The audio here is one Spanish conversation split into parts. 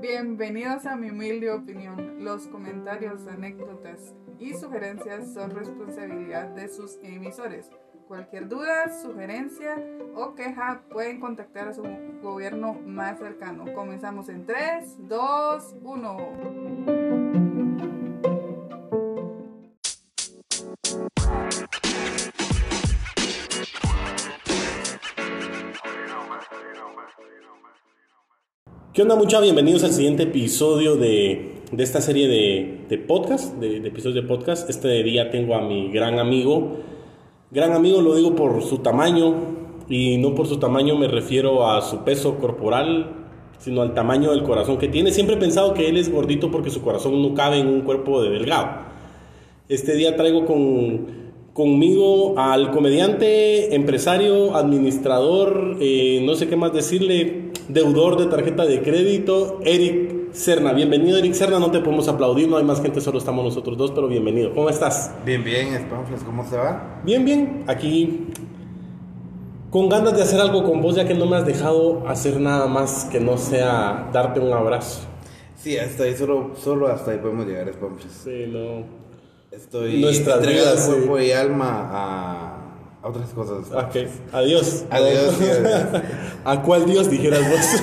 Bienvenidos a mi humilde opinión. Los comentarios, anécdotas y sugerencias son responsabilidad de sus emisores. Cualquier duda, sugerencia o queja pueden contactar a su gobierno más cercano. Comenzamos en 3, 2, 1. ¿Qué onda mucha? Bienvenidos al siguiente episodio de, de esta serie de, de podcast, de, episodios de podcast. Este día tengo a mi gran amigo. Gran amigo lo digo por su tamaño y no por su tamaño me refiero a su peso corporal, sino al tamaño del corazón que tiene. Siempre he pensado que él es gordito porque su corazón no cabe en un cuerpo de delgado. Este día traigo con, conmigo al comediante, empresario, administrador, eh, no sé qué más decirle, deudor de tarjeta de crédito, Eric Serna. Bienvenido, Eric Serna. No te podemos aplaudir, no hay más gente, solo estamos nosotros dos, pero bienvenido. ¿Cómo estás? Bien, bien, Spamfles, ¿cómo se va? Bien, bien. Aquí con ganas de hacer algo con vos, ya que no me has dejado hacer nada más que no sea darte un abrazo. Sí, hasta ahí, solo, solo hasta ahí podemos llegar, Spamfles. Sí, no. Estoy Nuestra entregado vida, cuerpo sí. y alma a otras cosas. Ok, adiós. Adiós. ¿A cuál Dios dijeras vos?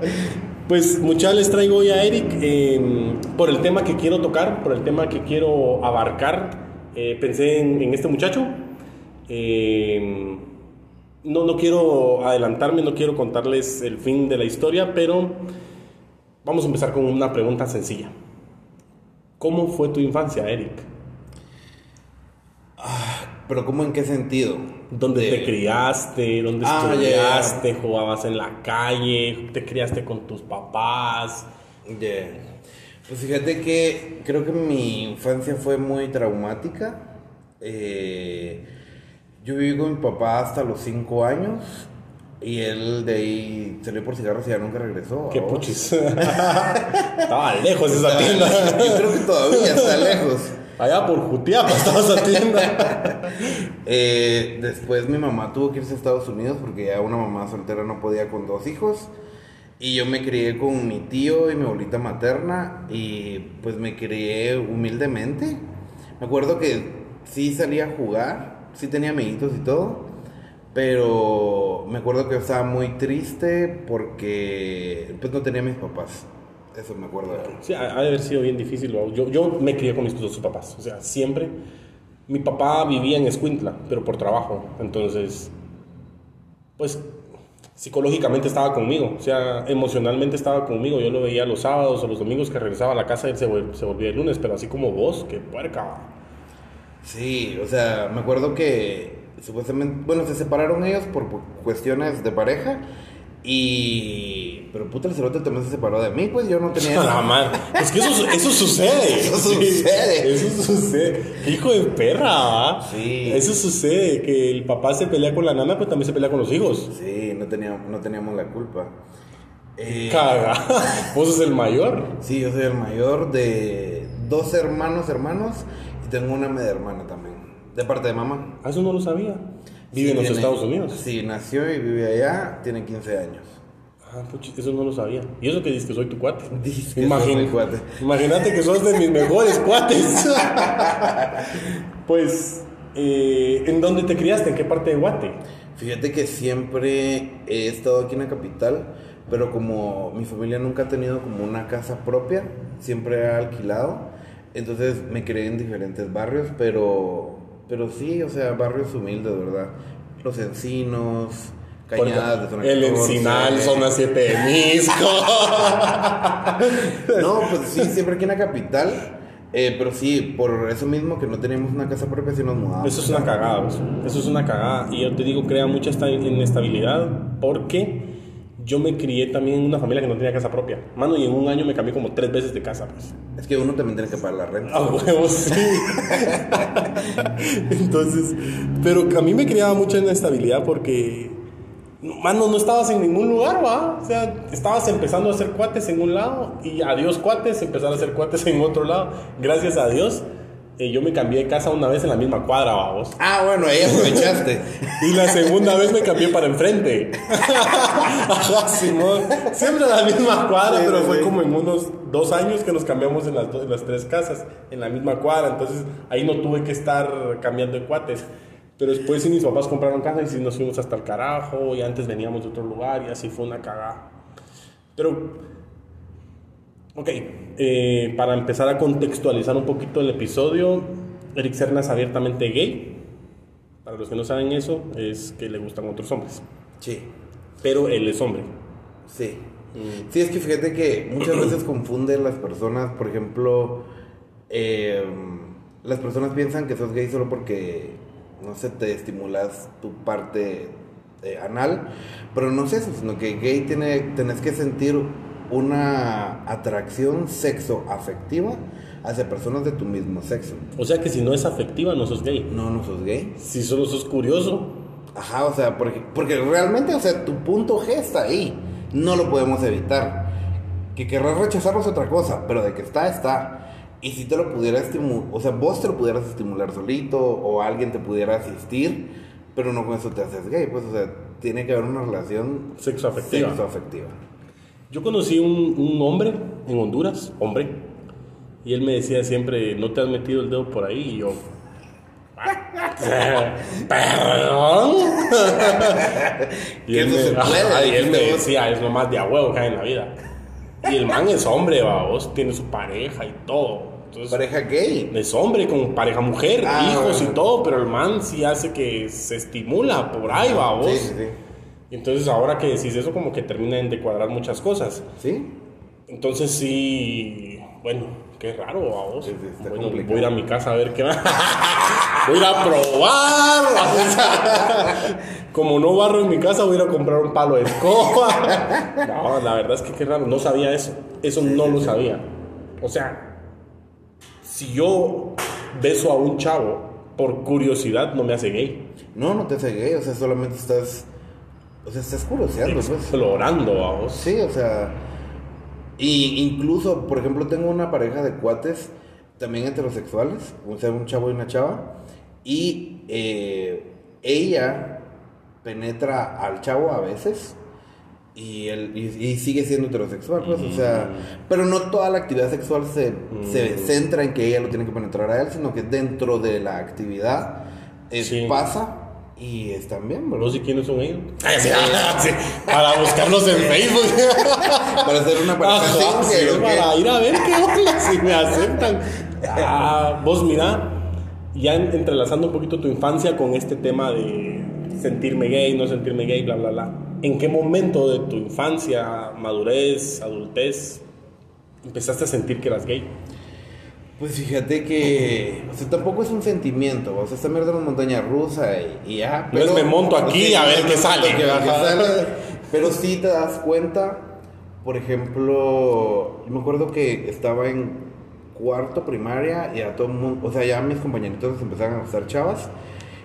pues muchachos, les traigo hoy a Eric eh, por el tema que quiero tocar, por el tema que quiero abarcar. eh, pensé en, en este muchacho. Eh, no, no quiero adelantarme, no quiero contarles el fin de la historia, pero vamos a empezar con una pregunta sencilla. ¿Cómo fue tu infancia, Eric? Pero ¿cómo en qué sentido? ¿Dónde De- te criaste? ¿Dónde Ah, estudiaste? ¿Jugabas en la calle? ¿Te criaste con tus papás? Pues fíjate que creo que mi infancia fue muy traumática. Eh, yo viví con mi papá hasta los 5 años y él de ahí salió por cigarros y ya nunca regresó. ¡Qué puchis! estaba lejos esa tienda. Yo creo que todavía está lejos. Allá por Jutiapa estaba esa. Eh, después mi mamá tuvo que irse a Estados Unidos porque ya una mamá soltera no podía con dos hijos. Y yo me crié con mi tío y mi abuelita materna y pues me crié humildemente. Me acuerdo que sí salía a jugar, sí tenía amiguitos y todo, pero me acuerdo que estaba muy triste porque pues no tenía mis papás. Eso me acuerdo. Sí, ha, ha de haber sido bien difícil. Yo, yo me crié con mis dos papás. O sea, siempre. Mi papá vivía en Escuintla, pero por trabajo. Entonces, pues psicológicamente estaba conmigo. O sea, emocionalmente estaba conmigo. Yo lo veía los sábados o los domingos que regresaba a la casa y él se, se volvía el lunes. Pero así como vos, qué puerca. Sí, o sea, me acuerdo que supuestamente, bueno, se separaron ellos por cuestiones de pareja y... Pero puta, el cerote también se separó de mí, pues yo no tenía... Es que eso, eso sucede. Eso Sí, sucede. Eso sucede. Hijo de perra, ¿va? Sí. Eso sucede. Que el papá se pelea con la nana, pero también se pelea con los hijos. Sí, no teníamos, no teníamos la culpa. Eh, Caga. Vos sos el mayor. Sí, yo soy el mayor de dos hermanos hermanos y tengo una media hermana también, de parte de mamá. Ah, Eso no lo sabía. Vive Sí, en los Estados Unidos. Sí, nació y vive allá, tiene 15 años. Ah, eso no lo sabía. Y eso que dices que soy tu cuate. Dices que Imagina- soy mi cuate. Imagínate que sos de mis mejores cuates. pues, eh, ¿en dónde te criaste? ¿En qué parte de Guate? Fíjate que siempre he estado aquí en la capital, pero como mi familia nunca ha tenido como una casa propia, siempre ha alquilado, entonces me crié en diferentes barrios, pero, pero sí, o sea, barrios humildes, ¿verdad? Los Encinos, Cañadas de zona El 14. Encinal, zona 7 de Misco. No, pues sí, siempre aquí en la capital, eh, pero sí, por eso mismo que no teníamos una casa propia, sí nos mudamos. Eso es una cagada, pues. eso es una cagada. Y yo te digo, crea mucha esta inestabilidad porque yo me crié también en una familia que no tenía casa propia. Mano, y en un año me cambié como tres veces de casa, pues. Es que uno también tiene que pagar la renta. A huevos, sí. Entonces, pero a mí me creaba mucha inestabilidad porque, mano, no estabas en ningún lugar, va. O sea, estabas empezando a hacer cuates en un lado y adiós cuates, empezar a hacer cuates en otro lado. Gracias a Dios, eh, yo me cambié de casa una vez en la misma cuadra, vamos. Ah, bueno, ahí aprovechaste. Y la segunda vez me cambié para enfrente. Ajá, Simón. Siempre en la misma cuadra, Sí, pero sí, fue como en unos dos años que nos cambiamos en las, en las tres casas, en la misma cuadra. Entonces ahí no tuve que estar cambiando de cuates. Pero después sí mis papás compraron casa y sí nos fuimos hasta el carajo. Y antes veníamos de otro lugar y así fue una cagada. Pero Ok, eh, para empezar a contextualizar un poquito el episodio, Eric Serna es abiertamente gay. Para los que no saben eso, es que le gustan otros hombres. Sí, Pero él es hombre. sí. Sí, es que fíjate que muchas veces confunden las personas, por ejemplo, eh, las personas piensan que sos gay solo porque, no sé, te estimulas tu parte eh, anal, pero no es eso, sino que gay tiene, tenés que sentir una atracción sexo afectiva hacia personas de tu mismo sexo. O sea que si no es afectiva, no sos gay. No, no sos gay. Si solo sos curioso, Ajá, o sea, porque, porque realmente, o sea, tu punto G está ahí. No lo podemos evitar. Que querrás rechazarlo es otra cosa, pero de que está, está. Y si te lo pudiera estimular, o sea, vos te lo pudieras estimular solito o alguien te pudiera asistir, pero no con eso te haces gay, pues, o sea, tiene que haber una relación sexo afectiva. sexoafectiva. Yo conocí un, un hombre en Honduras, hombre, y él me decía siempre, ¿no te has metido el dedo por ahí? Y yo, perdón. y él, me, ajá, y él me decía, es lo más de a huevo que hay en la vida. Y el man es hombre, va, vos, tiene su pareja y todo. Entonces, Pareja gay. es hombre con pareja mujer, Ah, hijos y todo, pero el man sí hace que se estimula por ahí, va, vos. Sí, sí, sí. Entonces ahora que decís eso como que terminan de cuadrar muchas cosas. ¿Sí? Entonces sí, bueno, qué raro a vos. Sí, sí, está bueno, voy a ir a mi casa a ver qué va. voy a ir a probar. Como no barro en mi casa, voy a ir a comprar un palo de escoba. No, la verdad es que qué raro, no sabía eso. Eso no lo sabía. O sea, si yo beso a un chavo por curiosidad, no me hace gay. No, no te hace gay, o sea, solamente estás. O sea, estás curioseando, pues. Explorando a vos. Sí, o sea, y incluso, por ejemplo, tengo una pareja de cuates también heterosexuales, o sea, un chavo y una chava, y eh, ella penetra al chavo a veces. Y, él, y, y sigue siendo heterosexual, pues, o sea, pero no toda la actividad sexual se, se centra en que ella lo tiene que penetrar a él, sino que dentro de la actividad eh, Sí. pasa y están bien, bro. ¿Vos y quiénes son ellos? Sí, Para buscarlos en Facebook. Para hacer una pareja para ir a ver qué onda, si me aceptan. Ah, vos mira, ya en- entrelazando un poquito tu infancia con este tema de sentirme gay, no sentirme gay, bla, bla, bla. ¿En qué momento de tu infancia, madurez, adultez, empezaste a sentir que eras gay? Pues fíjate que, o sea, tampoco es un sentimiento, o sea, esta mierda es una montaña rusa y, ya. No es me monto aquí a ver qué sale. Ajá. sale. Pero sí te das cuenta, por ejemplo, yo me acuerdo que estaba en cuarto primaria y a todo el mundo, o sea, ya mis compañeritos empezaron a gustar chavas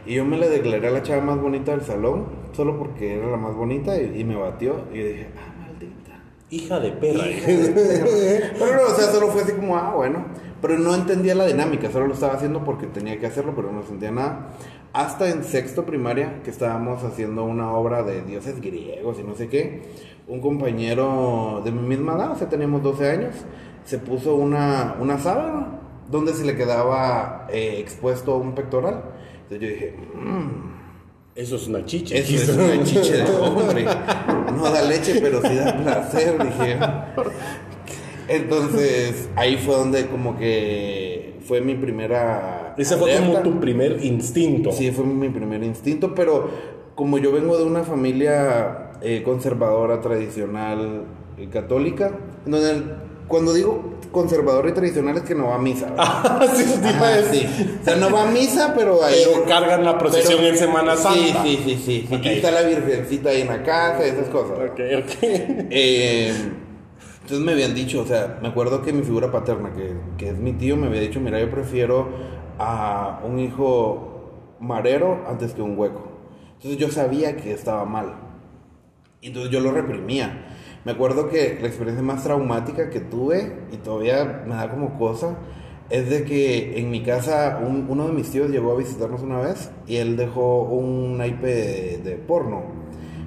y yo me le declaré a la chava más bonita del salón solo porque era la más bonita y, y me batió y dije, ah, maldita. Hija de perra. Pero no, o sea, solo fue así como, ah, bueno. Pero no entendía la dinámica, solo lo estaba haciendo porque tenía que hacerlo, pero no sentía nada. Hasta en sexto primaria, que estábamos haciendo una obra de dioses griegos y no sé qué, un compañero de mi misma edad, o sea, teníamos 12 años, se puso una, una sábana donde se le quedaba eh, expuesto un pectoral. Entonces yo dije, mmm. Eso es una chicha. Eso es una chiche de hombre. No da leche, pero sí da placer, dije. Entonces, ahí fue donde como que fue mi primera... Ese fue como tu primer instinto. Sí, fue mi primer instinto, pero como yo vengo de una familia eh, conservadora, tradicional, eh, católica, donde el- cuando digo conservadora y tradicional es que no va a misa. ¿verdad? sí, sí, Ajá. O sea, no va a misa, pero ahí... Pero cargan la procesión pero- en Semana Santa. Sí, sí, sí, sí. Y está la virgencita ahí en la casa esas cosas. Ok, ok. Eh, entonces me habían dicho, o sea, me acuerdo que mi figura paterna, que, que es mi tío, me había dicho, mira, yo prefiero a un hijo marero antes que un hueco. Entonces yo sabía que estaba mal. Entonces yo lo reprimía. Me acuerdo que la experiencia más traumática que tuve, y todavía me da como cosa, es de que en mi casa un- uno de mis tíos llegó a visitarnos una vez y él dejó un naipe de, de porno.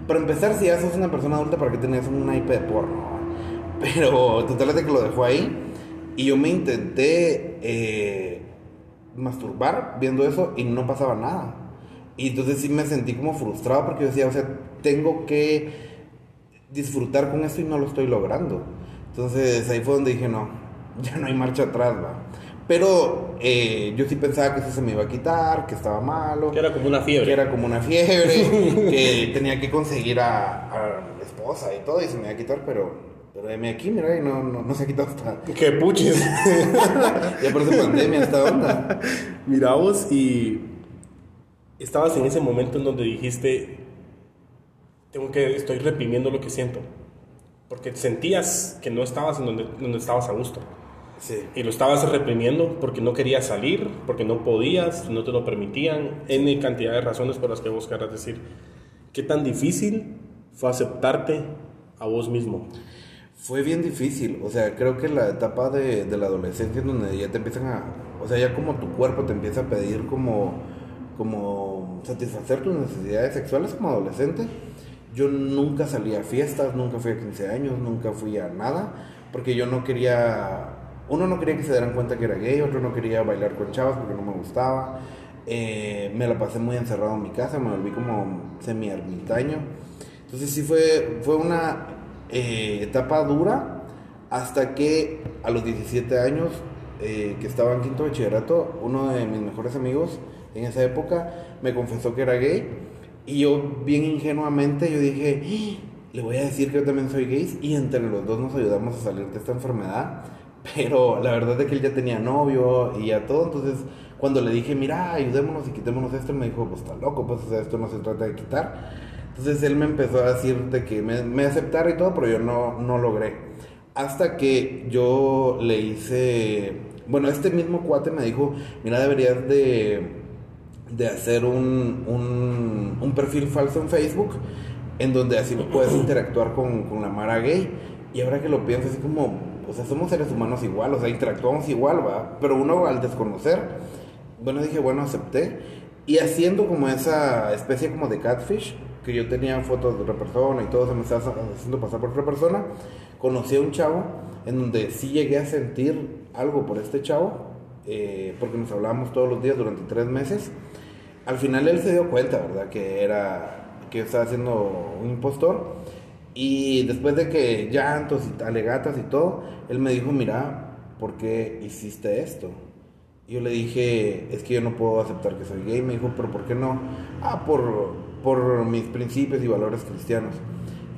Para empezar, si ya sos una persona adulta, ¿para qué tenías un naipe de porno? Pero total es de que lo dejó ahí y yo me intenté eh, masturbar viendo eso y no pasaba nada. Y entonces sí me sentí como frustrado porque yo decía, o sea, tengo que disfrutar con esto y no lo estoy logrando. Entonces ahí fue donde dije, no, ya no hay marcha atrás, va. Pero eh, yo sí pensaba que eso se me iba a quitar, que estaba malo, Que era como una fiebre. que era como una fiebre, que tenía que conseguir a, a la esposa y todo y se me iba a quitar, pero, pero heme aquí, mira, y no, no, no se ha quitado hasta... Que puches. Ya parece pandemia esta onda. Mira vos y estabas en ese momento en donde dijiste, tengo que, estoy reprimiendo lo que siento. Porque sentías que no estabas en donde, donde estabas a gusto. Sí. Y lo estabas reprimiendo porque no querías salir, porque no podías, no te lo permitían, N cantidad de razones por las que vos querrás decir. ¿Qué tan difícil fue aceptarte a vos mismo? Fue bien difícil, o sea, creo que la etapa de, de la adolescencia en donde ya te empiezan a, o sea, ya como tu cuerpo te empieza a pedir como, como satisfacer tus necesidades sexuales como adolescente. Yo nunca salí a fiestas, nunca fui a 15 años, nunca fui a nada, porque yo no quería, uno no quería que se dieran cuenta que era gay, otro no quería bailar con chavas porque no me gustaba. Eh, me la pasé muy encerrado en mi casa, me volví como semi-ermitaño. Entonces sí fue, fue una eh, etapa dura hasta que a los 17 años, eh, que estaba en quinto bachillerato, uno de mis mejores amigos en esa época me confesó que era gay y yo bien ingenuamente yo dije, "Ah, le voy a decir que yo también soy gay y entre los dos nos ayudamos a salir de esta enfermedad. Pero la verdad es que él ya tenía novio y ya todo, entonces cuando le dije, mira, ayudémonos y quitémonos esto, me dijo, pues está loco, pues esto no se trata de quitar. Entonces él me empezó a decir de que me, me aceptara y todo, pero yo no, no logré. Hasta que yo le hice, bueno, este mismo cuate me dijo, mira, deberías de, de hacer un, un, un perfil falso en Facebook, en donde así puedes interactuar con, con la Mara gay. Y ahora que lo pienso, así como, o sea, somos seres humanos igual, o sea, interactuamos igual, va. Pero uno al desconocer, bueno, dije, bueno, acepté. Y haciendo como esa especie como de catfish, que yo tenía fotos de otra persona y todo se me estaba haciendo pasar por otra persona, conocí a un chavo en donde sí llegué a sentir algo por este chavo, eh, porque nos hablábamos todos los días durante tres meses. Al final él se dio cuenta, ¿verdad? Que era, que estaba siendo un impostor. Y después de que llantos y alegatas y todo, él me dijo, mira, ¿por qué hiciste esto? Yo le dije, es que yo no puedo aceptar que soy gay. Me dijo, pero ¿por qué no? Ah, por, por mis principios y valores cristianos.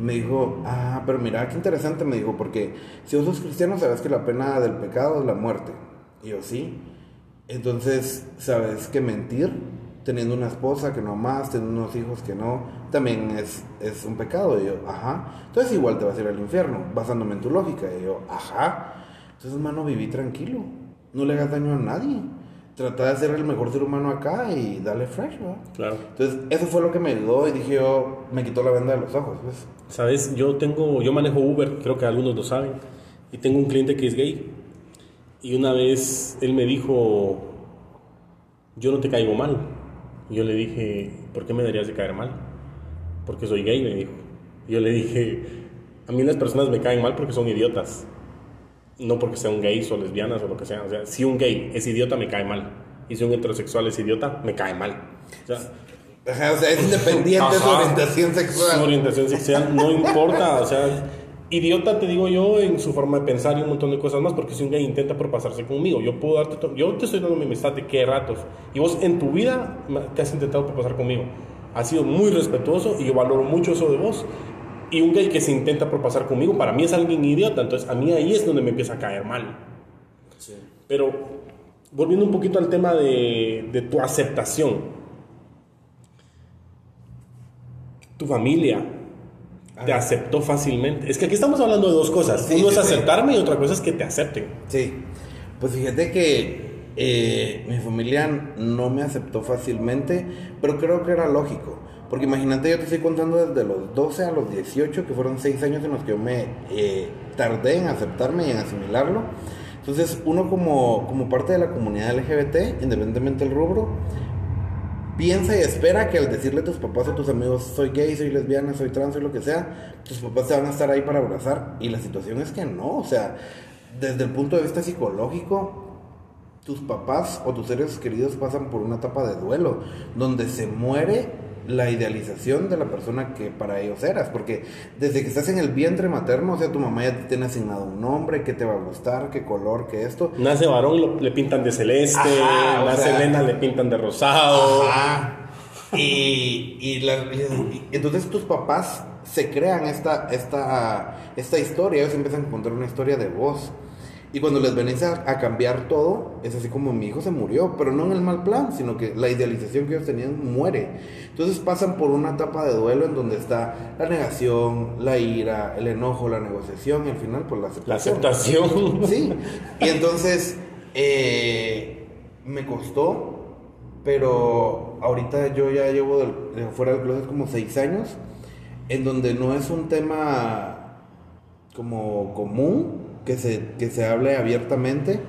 Me dijo, ah, pero mira, qué interesante, me dijo, porque si vos sos cristiano, sabes que la pena del pecado es la muerte. Y yo, sí. Entonces, sabes que mentir, teniendo una esposa que no amas, teniendo unos hijos que no, también es, es un pecado. Y yo, ajá. Entonces, igual te vas a ir al infierno, basándome en tu lógica. Y yo, ajá. Entonces, hermano, viví tranquilo. No le hagas daño a nadie. Trata de ser el mejor ser humano acá y dale fresh, ¿no? Claro. Entonces, eso fue lo que me ayudó y dije yo, me quitó la venda de los ojos, pues. Sabes, yo tengo, yo manejo Uber, creo que algunos lo saben, y tengo un cliente que es gay. Y una vez él me dijo, yo no te caigo mal. Y yo le dije, ¿por qué me deberías de caer mal? Porque soy gay, me dijo. Y yo le dije, a mí las personas me caen mal porque son idiotas. No porque sean gays o lesbianas o lo que sea. O sea, si un gay es idiota, me cae mal. Y si un heterosexual es idiota, me cae mal. O sea, Ajá, o sea, es independiente de su Ajá. orientación su sexual. orientación sexual no importa, o sea, idiota te digo yo en su forma de pensar y un montón de cosas más, porque si un gay intenta propasarse conmigo, yo puedo darte, yo te estoy dando mi amistad de qué ratos, y vos en tu vida te has intentado propasar conmigo, has sido muy respetuoso y yo valoro mucho eso de vos, y un gay que se intenta propasar conmigo, para mí es alguien idiota, entonces a mí ahí es donde me empieza a caer mal. Pero volviendo un poquito al tema de, de tu aceptación, tu familia te aceptó fácilmente. Es que aquí estamos hablando de dos cosas. Sí, Uno sí, es sí. aceptarme y otra cosa es que te acepten. Sí, pues fíjate que eh, mi familia no me aceptó fácilmente, pero creo que era lógico. Porque imagínate, yo te estoy contando desde los 12 a los 18, que fueron 6 años en los que yo me eh, tardé en aceptarme y en asimilarlo. Entonces, uno como, como parte de la comunidad LGBT, independientemente del rubro, piensa y espera que al decirle a tus papás o tus amigos, soy gay, soy lesbiana, soy trans, soy lo que sea, tus papás te van a estar ahí para abrazar. Y la situación es que no, o sea, desde el punto de vista psicológico, tus papás o tus seres queridos pasan por una etapa de duelo, donde se muere la idealización de la persona que para ellos eras, porque desde que estás en el vientre materno, o sea, tu mamá ya te tiene asignado un nombre, qué te va a gustar, qué color, qué esto. Nace varón, le pintan de celeste, nace Elena, le pintan de rosado. Y, y, entonces tus papás se crean esta, esta, esta historia, ellos empiezan a contar una historia de vos. Y cuando les venís a, cambiar todo, es así como mi hijo se murió, pero no en el mal plan, sino que la idealización que ellos tenían muere. Entonces pasan por una etapa de duelo en donde está la negación, la ira, el enojo, la negociación y al final pues la aceptación. La aceptación. Sí. Y entonces eh, me costó, pero ahorita yo ya llevo de fuera del closet como seis años, en donde no es un tema como común que se, que se hable abiertamente,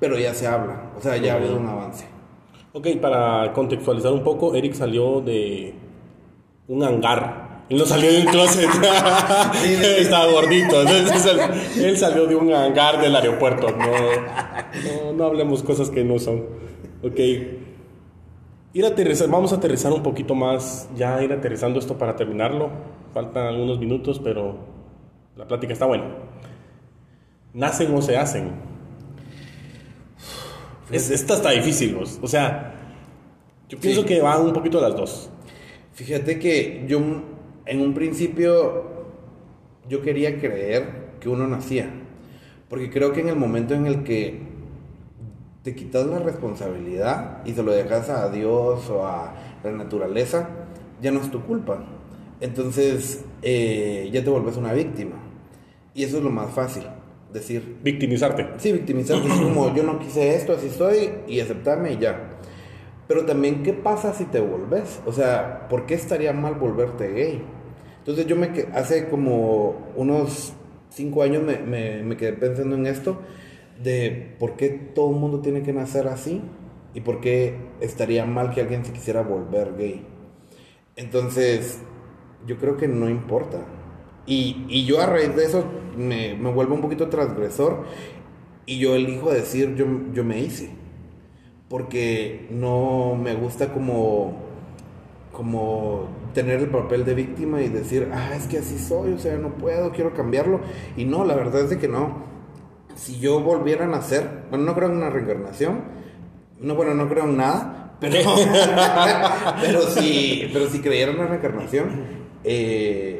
pero ya se habla, o sea, ya ha habido un avance. Ok, para contextualizar un poco, Eric salió de un hangar. Él no salió de un closet. Estaba gordito. él salió de un hangar del aeropuerto. No, no, hablemos cosas que no son. Ok. Ir a aterrizar, vamos a aterrizar un poquito más. Ya ir aterrizando esto para terminarlo. Faltan algunos minutos, pero la plática está buena. ¿Nacen o se hacen? esta está difícil, O sea, yo pienso que van un poquito las dos. Fíjate que yo en un principio yo quería creer que uno nacía. Porque creo que en el momento en el que te quitas la responsabilidad y se lo dejas a Dios o a la naturaleza, ya no es tu culpa. Entonces eh, ya te vuelves una víctima. Y eso es lo más fácil decir... Victimizarte. Sí, victimizarte. es como yo no quise esto, así estoy y aceptarme y ya. Pero también, ¿qué pasa si te volves? O sea, ¿por qué estaría mal volverte gay? Entonces yo me hace como unos cinco años me, me, me quedé pensando en esto de por qué todo el mundo tiene que nacer así y por qué estaría mal que alguien se quisiera volver gay. Entonces, yo creo que no importa. Y, y yo a raíz de eso me, me, vuelvo un poquito transgresor y yo elijo decir yo, yo me hice. Porque no me gusta como, como tener el papel de víctima y decir, ah, es que así soy, o sea, no puedo, quiero cambiarlo. Y no, la verdad es de que no. Si yo volviera a nacer, bueno, no creo en una reencarnación, no, bueno, no creo en nada, pero, pero, si, pero si creyera en una reencarnación, eh,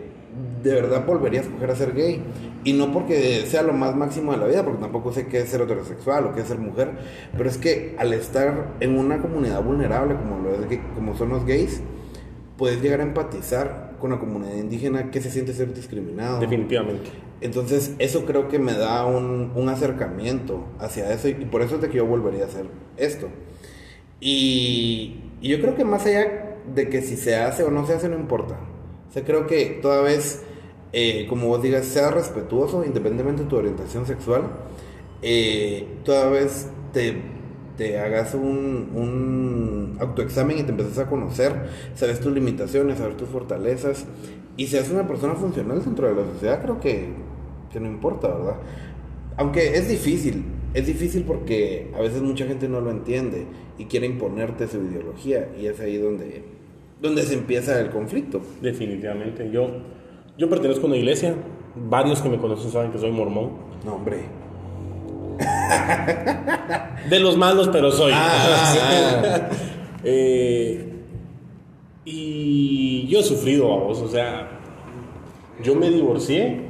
de verdad volvería a escoger a ser gay. Y no porque sea lo más máximo de la vida, porque tampoco sé qué es ser heterosexual o qué es ser mujer, pero es que al estar en una comunidad vulnerable como, lo es, como son los gays, puedes llegar a empatizar con la comunidad indígena que se siente ser discriminado. Definitivamente. Entonces, eso creo que me da un, un acercamiento hacia eso y, por eso es de que yo volvería a hacer esto. Y, y yo creo que más allá de que si se hace o no se hace, no importa. O sea, creo que toda vez eh, como vos digas, sea respetuoso independientemente de tu orientación sexual, eh, toda vez te, te hagas un, un, autoexamen y te empiezas a conocer, sabes tus limitaciones, sabes tus fortalezas y seas una persona funcional dentro de la sociedad, creo que, que no importa, ¿verdad? Aunque es difícil, es difícil porque a veces mucha gente no lo entiende y quiere imponerte su ideología y es ahí donde, donde se empieza el conflicto. Definitivamente, yo yo pertenezco a una iglesia. Varios que me conocen saben que soy mormón. No, hombre. De los malos, pero soy. Ah. Eh, y yo he sufrido, vos. O sea, yo me divorcié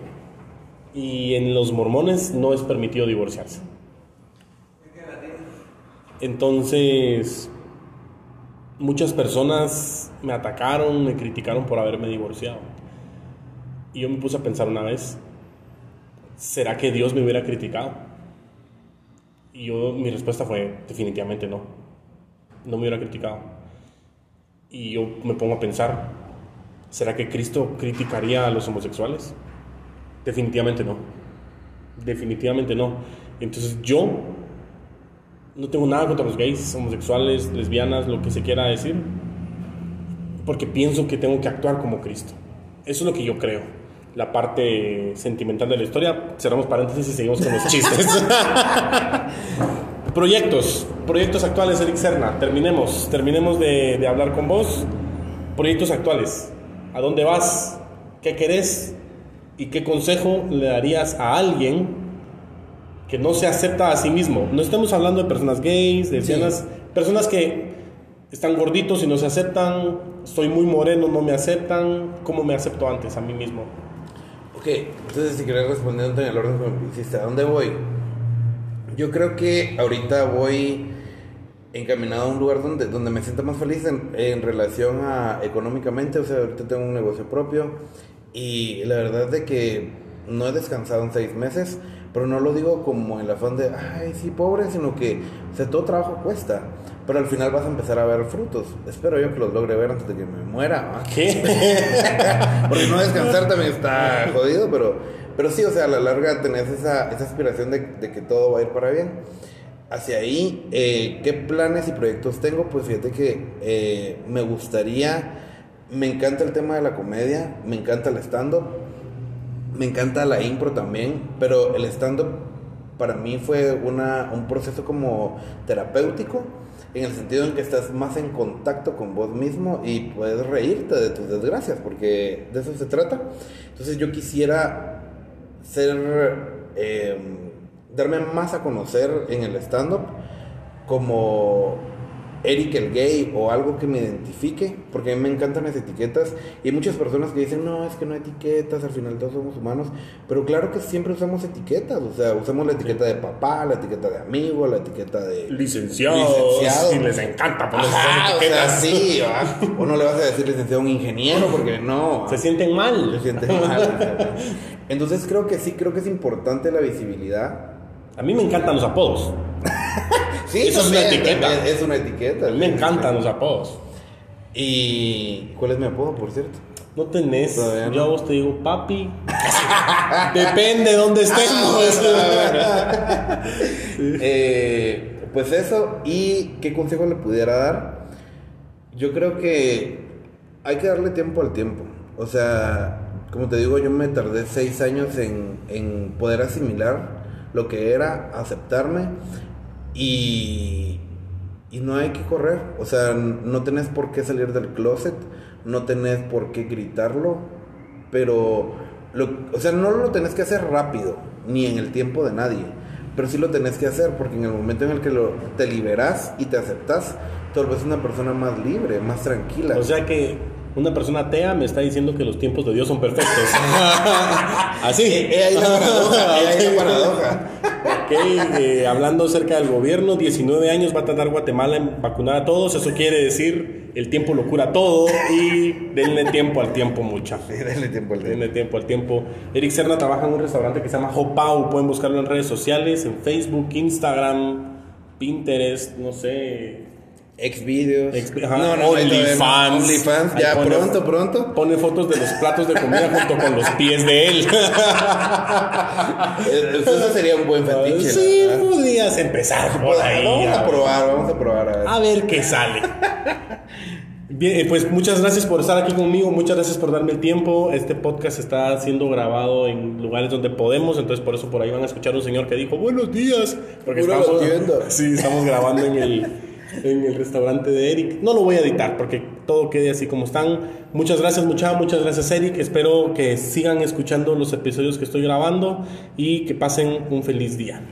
y en los mormones no es permitido divorciarse. Entonces, muchas personas me atacaron, me criticaron por haberme divorciado. Y yo me puse a pensar una vez, ¿será que Dios me hubiera criticado? Y yo, mi respuesta fue, definitivamente no. No me hubiera criticado. Y yo me pongo a pensar, ¿será que Cristo criticaría a los homosexuales? Definitivamente no. Definitivamente no. Entonces yo no tengo nada contra los gays, homosexuales, lesbianas, lo que se quiera decir, porque pienso que tengo que actuar como Cristo. Eso es lo que yo creo. La parte sentimental de la historia, cerramos paréntesis y seguimos con los chistes. proyectos, proyectos actuales, Eric Serna, terminemos, terminemos de, de hablar con vos. Proyectos actuales, ¿a dónde vas? ¿Qué querés? ¿Y qué consejo le darías a alguien que no se acepta a sí mismo? No estamos hablando de personas gays, de lesbianas, personas que están gorditos y no se aceptan, estoy muy moreno, no me aceptan, ¿cómo me acepto antes a mí mismo? Ok, entonces si querés responder en el orden que me hiciste, ¿a dónde voy? Yo creo que ahorita voy encaminado a un lugar donde, donde me sienta más feliz en, en relación a económicamente, o sea, ahorita tengo un negocio propio y la verdad de que no he descansado en seis meses, pero no lo digo como el afán de, ay, sí, pobre, sino que, o sea, todo trabajo cuesta, pero al final vas a empezar a ver frutos. Espero yo que los logre ver antes de que me muera. ¿Qué? Porque no descansar también está jodido, pero, pero sí, o sea, a la larga tenés esa, esa aspiración de, de que todo va a ir para bien. Hacia ahí, eh, ¿qué planes y proyectos tengo? Pues fíjate que eh, me gustaría, me encanta el tema de la comedia, me encanta el stand-up, me encanta la impro también, pero el stand-up para mí fue una, un proceso como terapéutico, en el sentido en que estás más en contacto con vos mismo y puedes reírte de tus desgracias, porque de eso se trata. Entonces yo quisiera ser, eh, darme más a conocer en el stand-up como Eric el gay o algo que me identifique, porque a mí me encantan las etiquetas y hay muchas personas que dicen, no, es que no hay etiquetas, al final todos somos humanos, pero claro que siempre usamos etiquetas, o sea, usamos la etiqueta de papá, la etiqueta de amigo, la etiqueta de... Licenciados, Licenciado. y les encanta ponerse Ajá, o sea, sí, o no le vas a decir licenciado a un ingeniero porque no. Se sienten mal. Se siente mal. Entonces creo que sí, creo que es importante la visibilidad. A mí me encantan los apodos. Sí, Eso es una etiqueta. también Es una etiqueta. A mí me encantan los apodos. ¿Y cuál es mi apodo, por cierto? No tenés. No. Yo a vos te digo, papi. Depende de dónde estemos. Eh, pues eso, ¿y qué consejo le pudiera dar? Yo creo que hay que darle tiempo al tiempo. O sea, como te digo, yo me tardé seis años en, en poder asimilar lo que era, aceptarme y, y no hay que correr. O sea, no tenés por qué salir del closet, no tenés por qué gritarlo, pero, lo, o sea, no lo tenés que hacer rápido, ni en el tiempo de nadie, pero sí lo tenés que hacer porque en el momento en el que lo, te liberás y te aceptas, te vuelves una persona más libre, más tranquila. O sea que una persona atea me está diciendo que los tiempos de Dios son perfectos. Así. Ahí la paradoja, ahí la paradoja. Ok, eh, hablando acerca del gobierno, 19 años va a tardar Guatemala en vacunar a todos. Eso quiere decir el tiempo lo cura todo y denle tiempo al tiempo, mucha. Sí, dale tiempo al tiempo. Denle tiempo al tiempo. Eric Serna trabaja en un restaurante que se llama Hopau. Pueden buscarlo en redes sociales, en Facebook, Instagram, Pinterest, no sé. Xvideos. No, no. OnlyFans. OnlyFans, ya pone- pronto, pronto. Pone fotos de los platos de comida junto con los pies de él. Eh, Eso sería un buen fetiche. sí, verdad. podrías empezar por ahí. Vamos a probar, vamos a probar. A ver. A ver qué sale. Bien, eh, pues muchas gracias por estar aquí conmigo, muchas gracias por darme el tiempo. Este podcast está siendo grabado en lugares donde podemos, entonces por eso por ahí van a escuchar un señor que dijo buenos días, porque Pura estamos, sí, estamos grabando en el, en el restaurante de Eric. No lo voy a editar porque todo quede así como están. Muchas gracias mucha, muchas gracias Eric. Espero que sigan escuchando los episodios que estoy grabando y que pasen un feliz día.